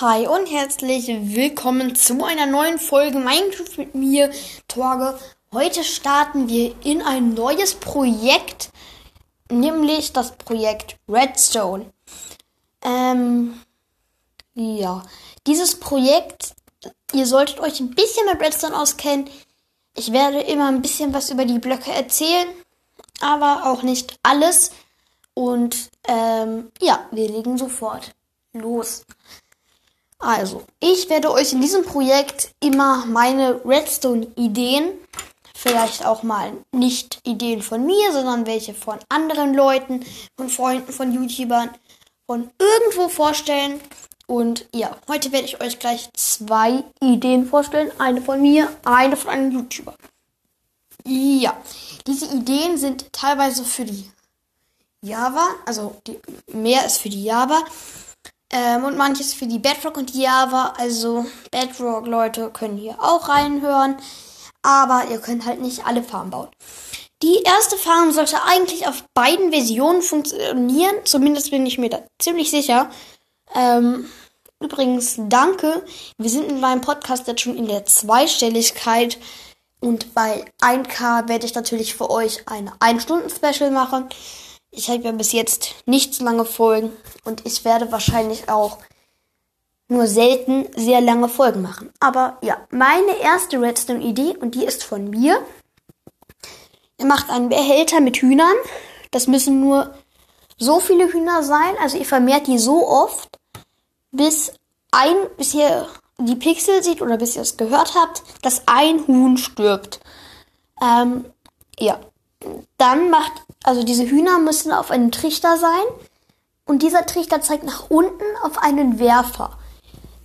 Hi und herzlich willkommen zu einer neuen Folge Minecraft mit mir, Torge. Heute starten wir in ein neues Projekt, nämlich das Projekt Redstone. Ähm, ja, dieses Projekt, ihr solltet euch ein bisschen mit Redstone auskennen. Ich werde immer ein bisschen was über die Blöcke erzählen, aber auch nicht alles. Und ähm, ja, wir legen sofort los. Also, ich werde euch in diesem Projekt immer meine Redstone-Ideen, vielleicht auch mal nicht Ideen von mir, sondern welche von anderen Leuten, von Freunden, von YouTubern, von irgendwo vorstellen. Und ja, heute werde ich euch gleich zwei Ideen vorstellen. Eine von mir, eine von einem YouTuber. Ja, diese Ideen sind teilweise für die Java, also die, mehr ist für die Java ähm, und manches für die Bedrock und die Java. Also Bedrock-Leute können hier auch reinhören, aber ihr könnt halt nicht alle Farmen bauen. Die erste Farm sollte eigentlich auf beiden Versionen funktionieren, zumindest bin ich mir da ziemlich sicher. Ähm, übrigens, danke. Wir sind in meinem Podcast jetzt schon in der Zweistelligkeit. Und bei 1K werde ich natürlich für euch eine 1-Stunden-Special machen. Ich habe ja bis jetzt nicht so lange Folgen und ich werde wahrscheinlich auch nur selten sehr lange Folgen machen. Aber ja, meine erste Redstone-Idee und die ist von mir. Ihr macht einen Behälter mit Hühnern. Das müssen nur so viele Hühner sein. Also ihr vermehrt die so oft, bis ein, bis ihr die Pixel sieht oder bis ihr es gehört habt, dass ein Huhn stirbt. Ähm, ja. Dann macht also diese Hühner müssen auf einem Trichter sein und dieser Trichter zeigt nach unten auf einen Werfer.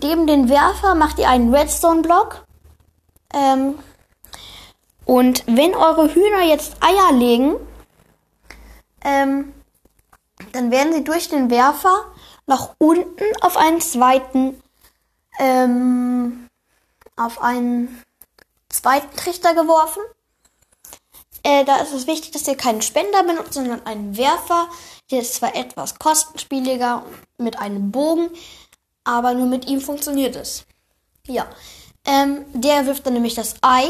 Neben den Werfer macht ihr einen Redstone-Block. Ähm, und wenn eure Hühner jetzt Eier legen, ähm, dann werden sie durch den Werfer nach unten auf einen zweiten, ähm, auf einen zweiten Trichter geworfen. Äh, da ist es wichtig, dass ihr keinen Spender benutzt, sondern einen Werfer. Der ist zwar etwas kostenspieliger mit einem Bogen, aber nur mit ihm funktioniert es. Ja. Ähm, der wirft dann nämlich das Ei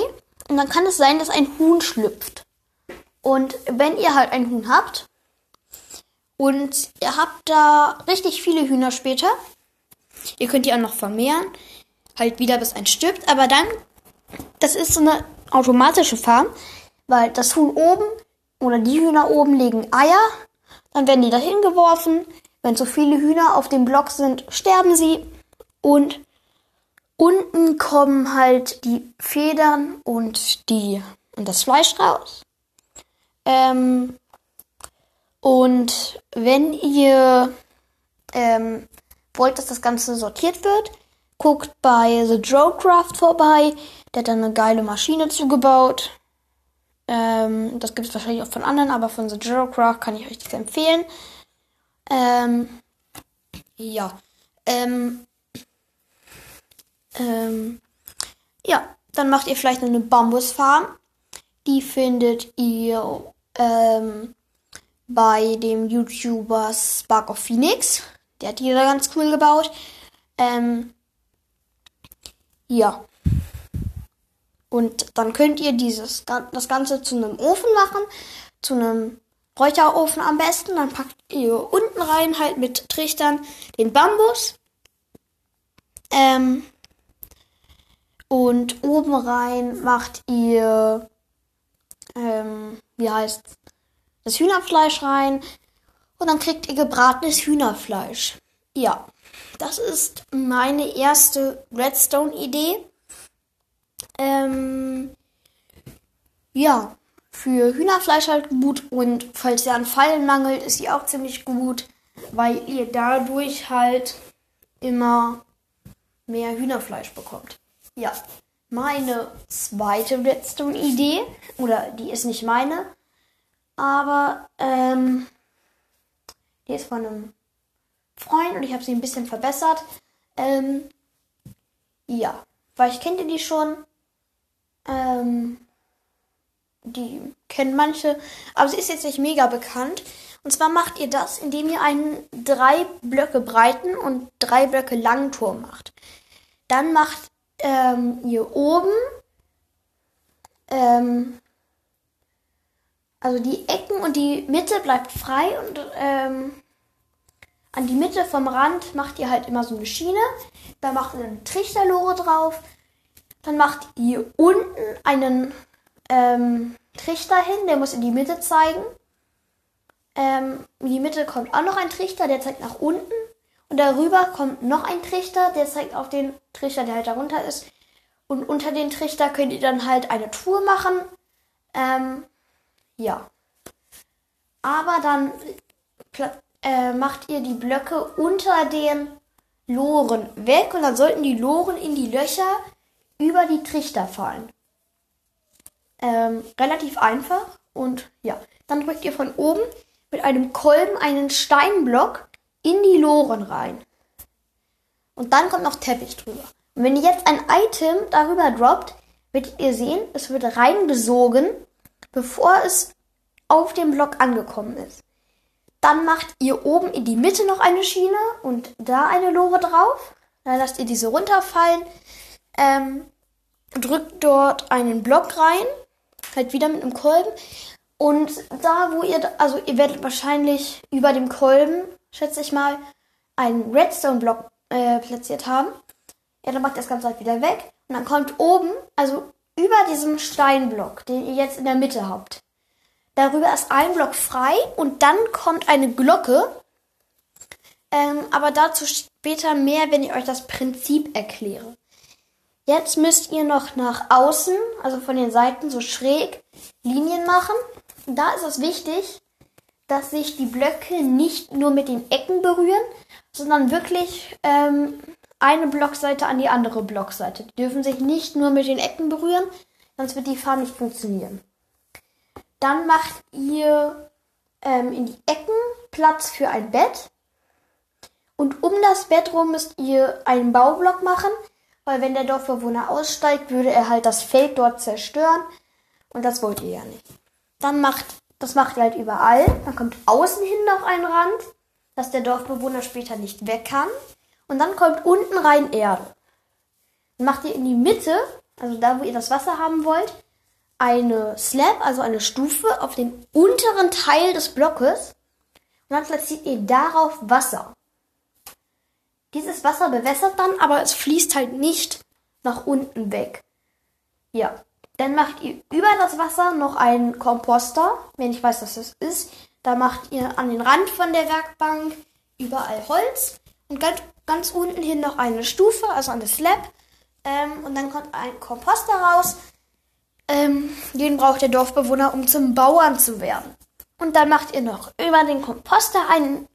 und dann kann es sein, dass ein Huhn schlüpft. Und wenn ihr halt ein Huhn habt und ihr habt da richtig viele Hühner später, ihr könnt die auch noch vermehren, halt wieder bis ein stirbt, aber dann, das ist so eine automatische Farm. Weil das Huhn oben oder die Hühner oben legen Eier, dann werden die dahin geworfen. Wenn zu viele Hühner auf dem Block sind, sterben sie. Und unten kommen halt die Federn und die und das Fleisch raus. Ähm, und wenn ihr ähm, wollt, dass das Ganze sortiert wird, guckt bei The Drowcraft vorbei. Der hat dann eine geile Maschine zugebaut. Ähm, das gibt es wahrscheinlich auch von anderen, aber von The Girocraft kann ich euch das empfehlen. Ähm, ja. Ähm, ähm, ja, dann macht ihr vielleicht eine Bambusfarm. Die findet ihr ähm, bei dem YouTuber Spark of Phoenix. Der hat die da ganz cool gebaut. Ähm, ja. Und dann könnt ihr dieses, das Ganze zu einem Ofen machen, zu einem Räucherofen am besten. Dann packt ihr unten rein halt mit Trichtern den Bambus. Ähm, und oben rein macht ihr, ähm, wie heißt das Hühnerfleisch rein. Und dann kriegt ihr gebratenes Hühnerfleisch. Ja, das ist meine erste Redstone-Idee. Ähm, ja, für Hühnerfleisch halt gut und falls ihr an Fallen mangelt, ist sie auch ziemlich gut, weil ihr dadurch halt immer mehr Hühnerfleisch bekommt. Ja, meine zweite Redstone-Idee, oder die ist nicht meine, aber ähm, die ist von einem Freund und ich habe sie ein bisschen verbessert. Ähm, ja, vielleicht kennt ihr die schon. Ähm, die kennen manche, aber sie ist jetzt nicht mega bekannt. Und zwar macht ihr das, indem ihr einen drei Blöcke breiten und drei Blöcke langen Turm macht. Dann macht ähm, ihr oben ähm, also die Ecken und die Mitte bleibt frei und ähm, an die Mitte vom Rand macht ihr halt immer so eine Schiene. Da macht ihr eine Trichterlore drauf. Dann macht ihr unten einen ähm, Trichter hin, der muss in die Mitte zeigen. Ähm, in die Mitte kommt auch noch ein Trichter, der zeigt nach unten. Und darüber kommt noch ein Trichter, der zeigt auf den Trichter, der halt darunter ist. Und unter den Trichter könnt ihr dann halt eine Tour machen. Ähm, ja. Aber dann äh, macht ihr die Blöcke unter den Loren weg und dann sollten die Loren in die Löcher über die Trichter fallen. Ähm, relativ einfach und ja, dann drückt ihr von oben mit einem Kolben einen Steinblock in die Loren rein. Und dann kommt noch Teppich drüber. Und wenn ihr jetzt ein Item darüber droppt, werdet ihr sehen, es wird reingesogen, bevor es auf dem Block angekommen ist. Dann macht ihr oben in die Mitte noch eine Schiene und da eine Lore drauf. Dann lasst ihr diese runterfallen. Ähm, drückt dort einen Block rein. Halt wieder mit einem Kolben. Und da, wo ihr, also ihr werdet wahrscheinlich über dem Kolben, schätze ich mal, einen Redstone-Block äh, platziert haben. Ja, dann macht ihr das Ganze halt wieder weg. Und dann kommt oben, also über diesem Steinblock, den ihr jetzt in der Mitte habt, darüber ist ein Block frei und dann kommt eine Glocke. Ähm, aber dazu später mehr, wenn ich euch das Prinzip erkläre. Jetzt müsst ihr noch nach außen, also von den Seiten so schräg, Linien machen. Da ist es wichtig, dass sich die Blöcke nicht nur mit den Ecken berühren, sondern wirklich ähm, eine Blockseite an die andere Blockseite. Die dürfen sich nicht nur mit den Ecken berühren, sonst wird die Farbe nicht funktionieren. Dann macht ihr ähm, in die Ecken Platz für ein Bett. Und um das Bett rum müsst ihr einen Baublock machen, weil wenn der Dorfbewohner aussteigt, würde er halt das Feld dort zerstören. Und das wollt ihr ja nicht. Dann macht, das macht ihr halt überall. Dann kommt außen hin noch ein Rand, dass der Dorfbewohner später nicht weg kann. Und dann kommt unten rein Erde. Dann macht ihr in die Mitte, also da, wo ihr das Wasser haben wollt, eine Slab, also eine Stufe, auf den unteren Teil des Blockes. Und dann platziert ihr darauf Wasser. Dieses Wasser bewässert dann, aber es fließt halt nicht nach unten weg. Ja. Dann macht ihr über das Wasser noch einen Komposter, wenn ich weiß, was das ist. Da macht ihr an den Rand von der Werkbank überall Holz und ganz, ganz unten hin noch eine Stufe, also eine Slab. Ähm, und dann kommt ein Komposter raus. Ähm, den braucht der Dorfbewohner, um zum Bauern zu werden. Und dann macht ihr noch über den Komposter einen,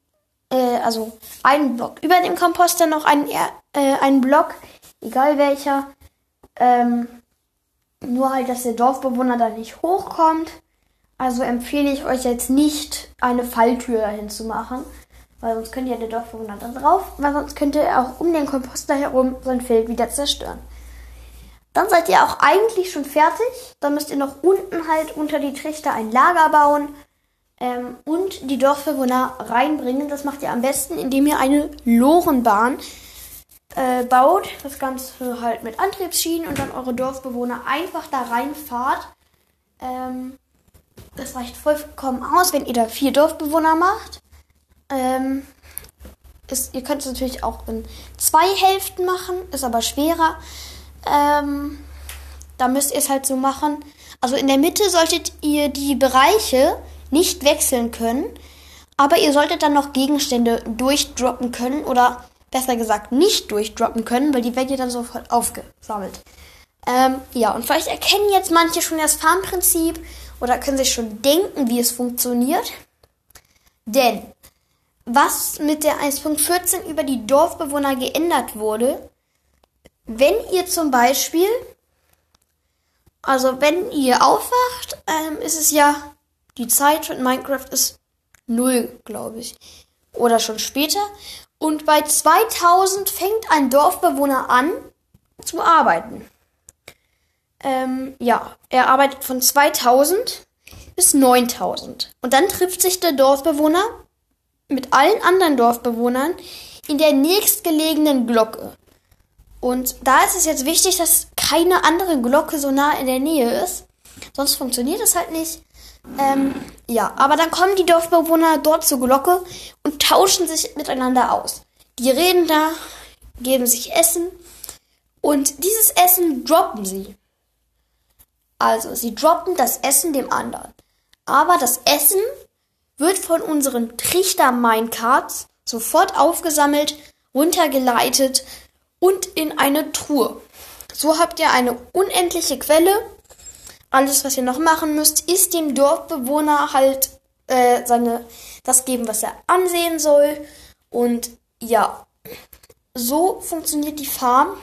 äh, also einen Block. Über dem Komposter noch einen, äh, einen Block, egal welcher. Ähm, nur halt, dass der Dorfbewohner da nicht hochkommt. Also empfehle ich euch jetzt nicht, eine Falltür dahin zu machen. Weil sonst könnte ja der Dorfbewohner da drauf, weil sonst könnte er auch um den Komposter herum sein Feld wieder zerstören. Dann seid ihr auch eigentlich schon fertig. Dann müsst ihr noch unten halt unter die Trichter ein Lager bauen ähm, und die Dorfbewohner reinbringen. Das macht ihr am besten, indem ihr eine Lorenbahn äh, baut. Das Ganze halt mit Antriebsschienen und dann eure Dorfbewohner einfach da reinfahrt. Ähm, das reicht vollkommen aus, wenn ihr da vier Dorfbewohner macht. Ähm, ist, ihr könnt es natürlich auch in zwei Hälften machen, ist aber schwerer. Ähm, da müsst ihr es halt so machen. Also in der Mitte solltet ihr die Bereiche nicht wechseln können, aber ihr solltet dann noch Gegenstände durchdroppen können oder besser gesagt nicht durchdroppen können, weil die werden ja dann sofort aufgesammelt. Ähm, ja, und vielleicht erkennen jetzt manche schon das Farmprinzip oder können sich schon denken, wie es funktioniert. Denn was mit der 1.14 über die Dorfbewohner geändert wurde. Wenn ihr zum Beispiel, also wenn ihr aufwacht, ähm, ist es ja, die Zeit in Minecraft ist null, glaube ich. Oder schon später. Und bei 2000 fängt ein Dorfbewohner an zu arbeiten. Ähm, ja, er arbeitet von 2000 bis 9000. Und dann trifft sich der Dorfbewohner mit allen anderen Dorfbewohnern in der nächstgelegenen Glocke. Und da ist es jetzt wichtig, dass keine andere Glocke so nah in der Nähe ist. Sonst funktioniert es halt nicht. Ähm, ja, aber dann kommen die Dorfbewohner dort zur Glocke und tauschen sich miteinander aus. Die reden da, geben sich Essen und dieses Essen droppen sie. Also, sie droppen das Essen dem anderen. Aber das Essen wird von unseren Trichter-Minecards sofort aufgesammelt, runtergeleitet und in eine Truhe. So habt ihr eine unendliche Quelle. Alles, was ihr noch machen müsst, ist dem Dorfbewohner halt äh, seine das geben, was er ansehen soll. Und ja, so funktioniert die Farm.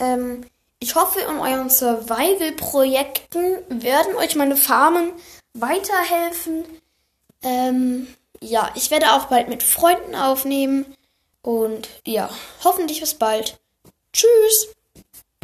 Ähm, ich hoffe, in euren Survival-Projekten werden euch meine Farmen weiterhelfen. Ähm, ja, ich werde auch bald mit Freunden aufnehmen. Und ja, hoffentlich bis bald. Tschüss.